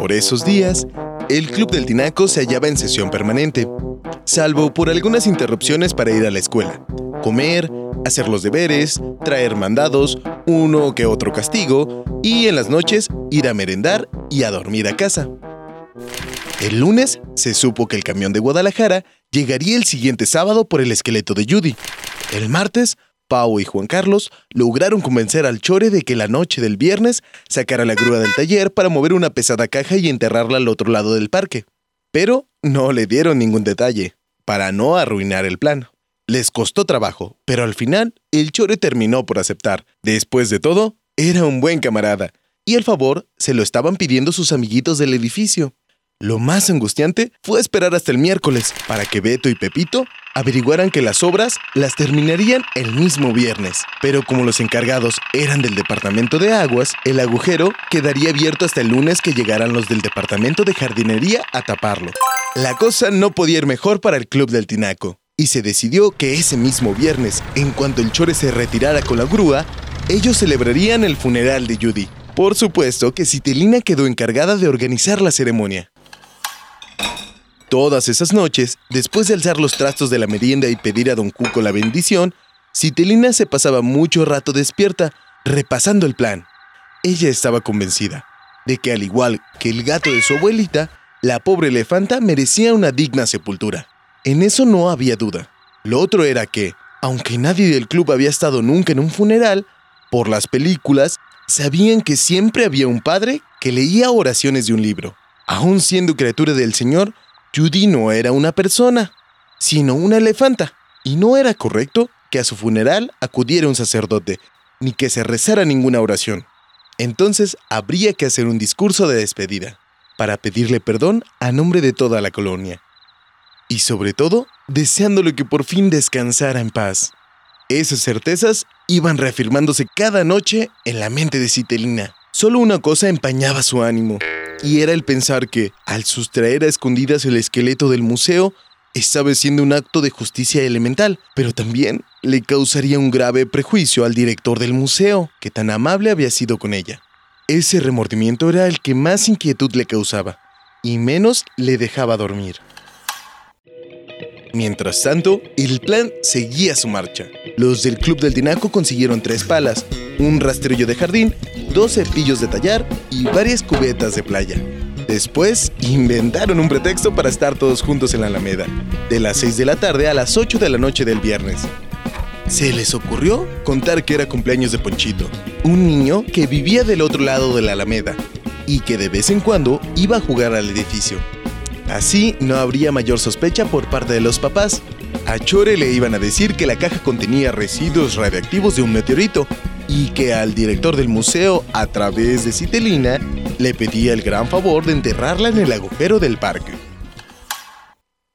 Por esos días, el Club del Tinaco se hallaba en sesión permanente, salvo por algunas interrupciones para ir a la escuela, comer, hacer los deberes, traer mandados, uno que otro castigo y en las noches ir a merendar y a dormir a casa. El lunes se supo que el camión de Guadalajara llegaría el siguiente sábado por el esqueleto de Judy. El martes, Pau y Juan Carlos lograron convencer al Chore de que la noche del viernes sacara la grúa del taller para mover una pesada caja y enterrarla al otro lado del parque. Pero no le dieron ningún detalle, para no arruinar el plan. Les costó trabajo, pero al final el Chore terminó por aceptar. Después de todo, era un buen camarada, y el favor se lo estaban pidiendo sus amiguitos del edificio. Lo más angustiante fue esperar hasta el miércoles para que Beto y Pepito averiguaran que las obras las terminarían el mismo viernes. Pero como los encargados eran del departamento de aguas, el agujero quedaría abierto hasta el lunes que llegaran los del departamento de jardinería a taparlo. La cosa no podía ir mejor para el club del Tinaco. Y se decidió que ese mismo viernes, en cuanto el chore se retirara con la grúa, ellos celebrarían el funeral de Judy. Por supuesto que Citelina quedó encargada de organizar la ceremonia. Todas esas noches, después de alzar los trastos de la merienda y pedir a don Cuco la bendición, Citelina se pasaba mucho rato despierta, repasando el plan. Ella estaba convencida de que al igual que el gato de su abuelita, la pobre elefanta merecía una digna sepultura. En eso no había duda. Lo otro era que, aunque nadie del club había estado nunca en un funeral, por las películas, sabían que siempre había un padre que leía oraciones de un libro. Aún siendo criatura del Señor, Judy no era una persona, sino una elefanta, y no era correcto que a su funeral acudiera un sacerdote, ni que se rezara ninguna oración. Entonces habría que hacer un discurso de despedida, para pedirle perdón a nombre de toda la colonia. Y sobre todo, deseándole que por fin descansara en paz. Esas certezas iban reafirmándose cada noche en la mente de Citelina. Solo una cosa empañaba su ánimo, y era el pensar que, al sustraer a escondidas el esqueleto del museo, estaba haciendo un acto de justicia elemental, pero también le causaría un grave prejuicio al director del museo, que tan amable había sido con ella. Ese remordimiento era el que más inquietud le causaba, y menos le dejaba dormir. Mientras tanto, el plan seguía su marcha. Los del Club del Tinaco consiguieron tres palas, un rastrillo de jardín, dos cepillos de tallar y varias cubetas de playa. Después, inventaron un pretexto para estar todos juntos en la Alameda, de las 6 de la tarde a las 8 de la noche del viernes. Se les ocurrió contar que era cumpleaños de Ponchito, un niño que vivía del otro lado de la Alameda y que de vez en cuando iba a jugar al edificio. Así no habría mayor sospecha por parte de los papás. A Chore le iban a decir que la caja contenía residuos radiactivos de un meteorito y que al director del museo, a través de Citelina, le pedía el gran favor de enterrarla en el agujero del parque.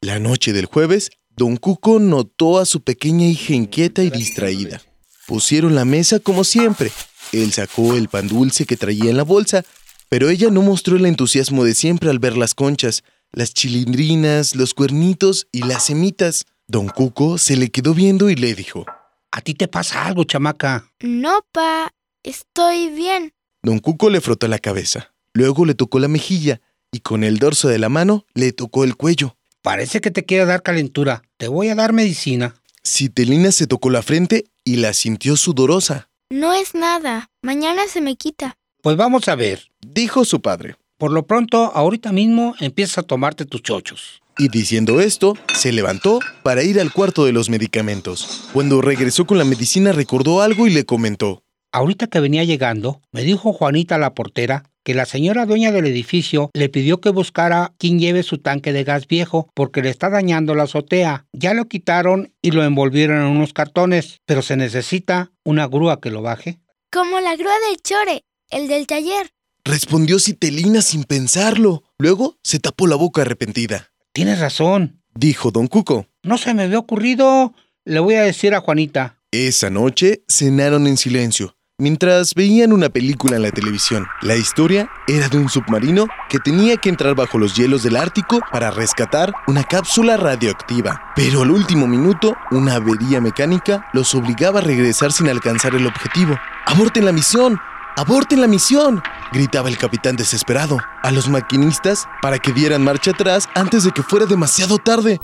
La noche del jueves, don Cuco notó a su pequeña hija inquieta y distraída. Pusieron la mesa como siempre. Él sacó el pan dulce que traía en la bolsa, pero ella no mostró el entusiasmo de siempre al ver las conchas, las chilindrinas, los cuernitos y las semitas. Don Cuco se le quedó viendo y le dijo, ¿A ti te pasa algo, chamaca? No, pa, estoy bien. Don Cuco le frotó la cabeza, luego le tocó la mejilla y con el dorso de la mano le tocó el cuello. Parece que te quiere dar calentura. Te voy a dar medicina. Citelina se tocó la frente y la sintió sudorosa. No es nada. Mañana se me quita. Pues vamos a ver. Dijo su padre. Por lo pronto, ahorita mismo empieza a tomarte tus chochos. Y diciendo esto, se levantó para ir al cuarto de los medicamentos. Cuando regresó con la medicina recordó algo y le comentó. Ahorita que venía llegando, me dijo Juanita la portera que la señora dueña del edificio le pidió que buscara quien lleve su tanque de gas viejo porque le está dañando la azotea. Ya lo quitaron y lo envolvieron en unos cartones, pero se necesita una grúa que lo baje. Como la grúa del chore, el del taller. Respondió Citelina sin pensarlo. Luego se tapó la boca arrepentida. Tienes razón, Dijo don Cuco. no se me había ocurrido. Le voy a decir a Juanita. Esa noche cenaron en silencio, mientras veían una película en la televisión. La historia era de un submarino que tenía que entrar bajo los hielos del Ártico para rescatar una cápsula radioactiva. Pero al último minuto, una avería mecánica los obligaba a regresar sin alcanzar el objetivo. ¡Aborten la misión! ¡Aborten la misión! gritaba el capitán desesperado a los maquinistas para que dieran marcha atrás antes de que fuera demasiado tarde.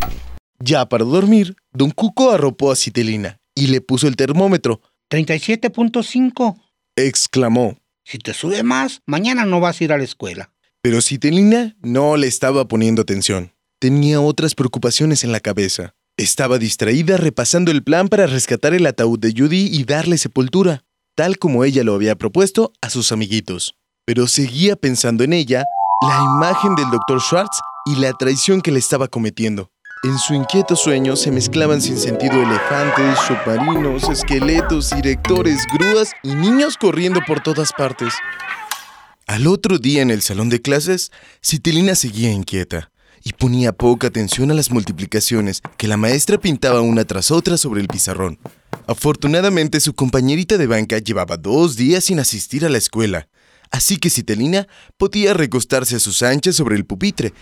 Ya para dormir, don Cuco arropó a Citelina y le puso el termómetro. 37.5. Exclamó. Si te sube más, mañana no vas a ir a la escuela. Pero Citelina no le estaba poniendo atención. Tenía otras preocupaciones en la cabeza. Estaba distraída repasando el plan para rescatar el ataúd de Judy y darle sepultura, tal como ella lo había propuesto a sus amiguitos. Pero seguía pensando en ella, la imagen del Dr. Schwartz y la traición que le estaba cometiendo. En su inquieto sueño se mezclaban sin sentido elefantes, submarinos, esqueletos, directores, grúas y niños corriendo por todas partes. Al otro día en el salón de clases, Citilina seguía inquieta y ponía poca atención a las multiplicaciones que la maestra pintaba una tras otra sobre el pizarrón. Afortunadamente su compañerita de banca llevaba dos días sin asistir a la escuela, así que Citilina podía recostarse a sus anchas sobre el pupitre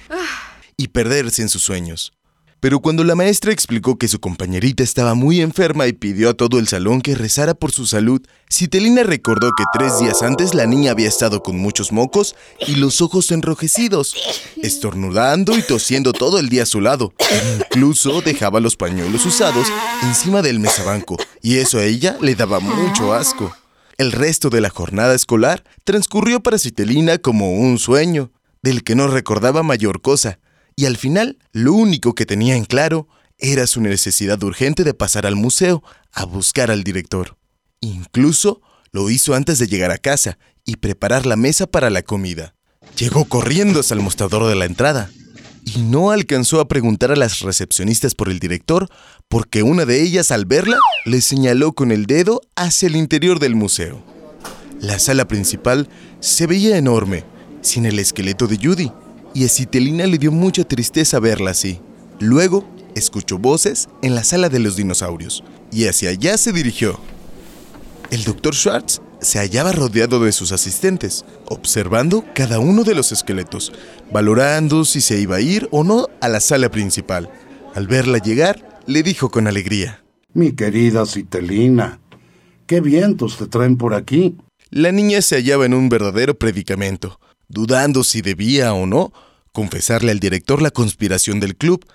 y perderse en sus sueños. Pero cuando la maestra explicó que su compañerita estaba muy enferma y pidió a todo el salón que rezara por su salud, Citelina recordó que tres días antes la niña había estado con muchos mocos y los ojos enrojecidos, estornudando y tosiendo todo el día a su lado. Incluso dejaba los pañuelos usados encima del mesabanco, y eso a ella le daba mucho asco. El resto de la jornada escolar transcurrió para Citelina como un sueño, del que no recordaba mayor cosa y al final lo único que tenía en claro era su necesidad urgente de pasar al museo a buscar al director. Incluso lo hizo antes de llegar a casa y preparar la mesa para la comida. Llegó corriendo hasta el mostrador de la entrada y no alcanzó a preguntar a las recepcionistas por el director porque una de ellas al verla le señaló con el dedo hacia el interior del museo. La sala principal se veía enorme, sin el esqueleto de Judy, y a Citelina le dio mucha tristeza verla así. Luego, escuchó voces en la sala de los dinosaurios y hacia allá se dirigió. El doctor Schwartz se hallaba rodeado de sus asistentes, observando cada uno de los esqueletos, valorando si se iba a ir o no a la sala principal. Al verla llegar, le dijo con alegría. Mi querida Citelina, ¿qué vientos te traen por aquí? La niña se hallaba en un verdadero predicamento dudando si debía o no confesarle al director la conspiración del club,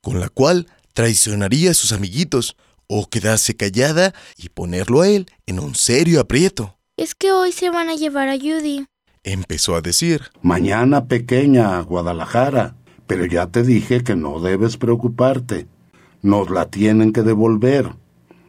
con la cual traicionaría a sus amiguitos, o quedarse callada y ponerlo a él en un serio aprieto. Es que hoy se van a llevar a Judy. Empezó a decir. Mañana pequeña a Guadalajara, pero ya te dije que no debes preocuparte. Nos la tienen que devolver.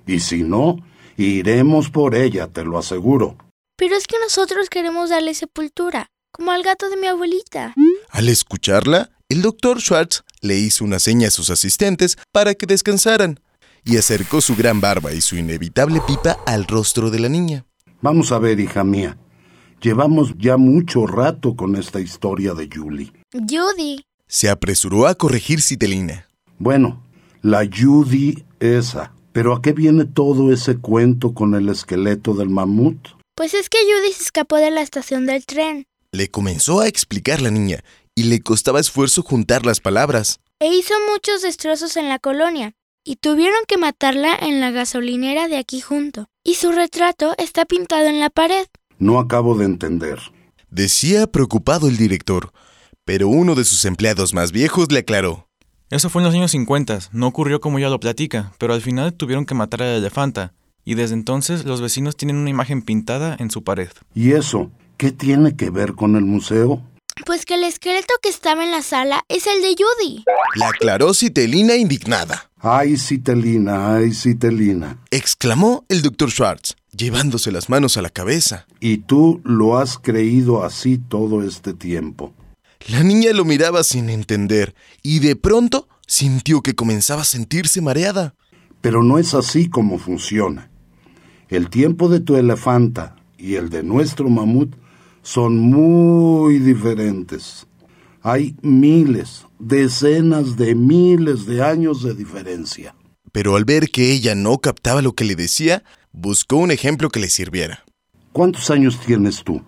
Y si no, iremos por ella, te lo aseguro. Pero es que nosotros queremos darle sepultura como al gato de mi abuelita. Al escucharla, el doctor Schwartz le hizo una seña a sus asistentes para que descansaran y acercó su gran barba y su inevitable pipa al rostro de la niña. Vamos a ver, hija mía. Llevamos ya mucho rato con esta historia de Julie. Judy. Se apresuró a corregir Citelina. Bueno, la Judy esa. Pero ¿a qué viene todo ese cuento con el esqueleto del mamut? Pues es que Judy se escapó de la estación del tren. Le comenzó a explicar la niña, y le costaba esfuerzo juntar las palabras. E hizo muchos destrozos en la colonia, y tuvieron que matarla en la gasolinera de aquí junto. Y su retrato está pintado en la pared. No acabo de entender. Decía preocupado el director, pero uno de sus empleados más viejos le aclaró. Eso fue en los años 50, no ocurrió como ya lo platica, pero al final tuvieron que matar a la elefanta, y desde entonces los vecinos tienen una imagen pintada en su pared. ¿Y eso? ¿Qué tiene que ver con el museo? Pues que el esqueleto que estaba en la sala es el de Judy. La aclaró Citelina indignada. Ay, Citelina, ay, Citelina. Exclamó el doctor Schwartz, llevándose las manos a la cabeza. Y tú lo has creído así todo este tiempo. La niña lo miraba sin entender y de pronto sintió que comenzaba a sentirse mareada. Pero no es así como funciona. El tiempo de tu elefanta y el de nuestro mamut son muy diferentes. Hay miles, decenas de miles de años de diferencia. Pero al ver que ella no captaba lo que le decía, buscó un ejemplo que le sirviera. ¿Cuántos años tienes tú?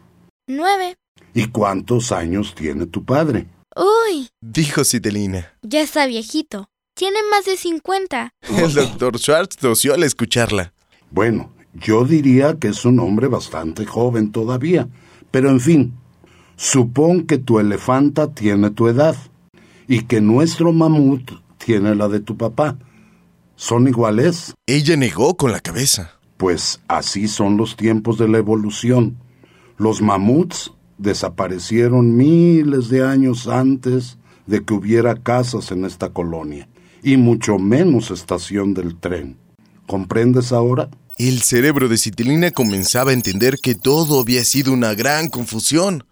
Nueve. ¿Y cuántos años tiene tu padre? Uy, Dijo Citelina. ya está viejito. Tiene más de cincuenta. El doctor Schwartz tosió al escucharla. Bueno, Yo diría que es un hombre bastante joven todavía, pero en fin, supón que tu elefanta tiene tu edad y que nuestro mamut tiene la de tu papá. ¿Son iguales? Ella negó con la cabeza. Pues así son los tiempos de la evolución. Los mamuts desaparecieron miles de años antes de que hubiera casas en esta colonia, y mucho menos estación del tren. ¿Comprendes ahora? El cerebro de Citilina comenzaba a entender que todo había sido una gran confusión,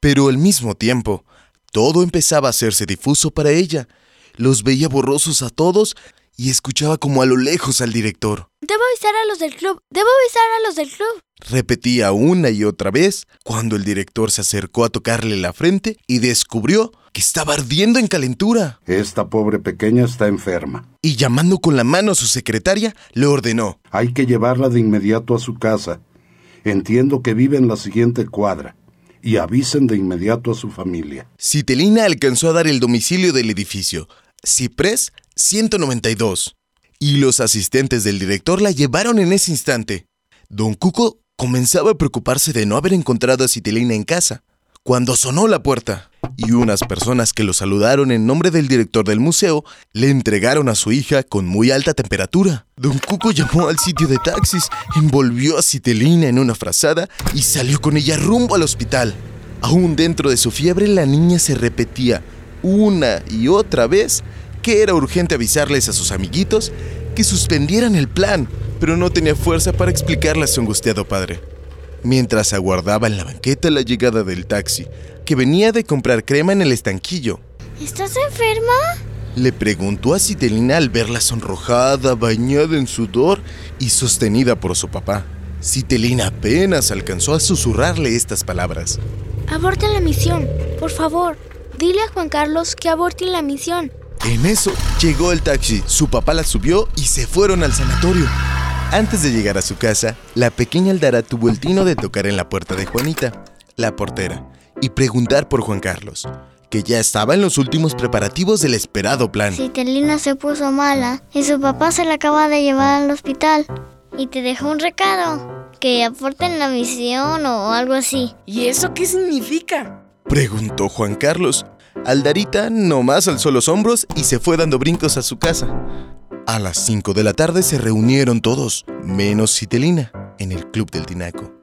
pero al mismo tiempo, todo empezaba a hacerse difuso para ella. Los veía borrosos a todos y escuchaba como a lo lejos al director. Debo avisar a los del club, debo avisar a los del club. Repetía una y otra vez cuando el director se acercó a tocarle la frente y descubrió que estaba ardiendo en calentura. Esta pobre pequeña está enferma. Y llamando con la mano a su secretaria, le ordenó. Hay que llevarla de inmediato a su casa. Entiendo que vive en la siguiente cuadra. Y avisen de inmediato a su familia. Citelina alcanzó a dar el domicilio del edificio. Ciprés 192. Y los asistentes del director la llevaron en ese instante. Don Cuco comenzaba a preocuparse de no haber encontrado a Citelina en casa, cuando sonó la puerta y unas personas que lo saludaron en nombre del director del museo le entregaron a su hija con muy alta temperatura. Don Cuco llamó al sitio de taxis, envolvió a Citelina en una frazada y salió con ella rumbo al hospital. Aún dentro de su fiebre, la niña se repetía una y otra vez que era urgente avisarles a sus amiguitos que suspendieran el plan, pero no tenía fuerza para explicarle a su angustiado padre. Mientras aguardaba en la banqueta la llegada del taxi, que venía de comprar crema en el estanquillo. ¿Estás enferma? Le preguntó a Citelina al verla sonrojada, bañada en sudor y sostenida por su papá. Citelina apenas alcanzó a susurrarle estas palabras. Aborten la misión, por favor. Dile a Juan Carlos que aborten la misión. En eso llegó el taxi, su papá la subió y se fueron al sanatorio. Antes de llegar a su casa, la pequeña Aldara tuvo el tino de tocar en la puerta de Juanita, la portera, y preguntar por Juan Carlos, que ya estaba en los últimos preparativos del esperado plan. Citelina se puso mala y su papá se la acaba de llevar al hospital. Y te dejó un recado, que aporten la misión o algo así. ¿Y eso qué significa? Preguntó Juan Carlos. Aldarita nomás alzó los hombros y se fue dando brincos a su casa. A las 5 de la tarde se reunieron todos, menos Citelina, en el Club del Tinaco.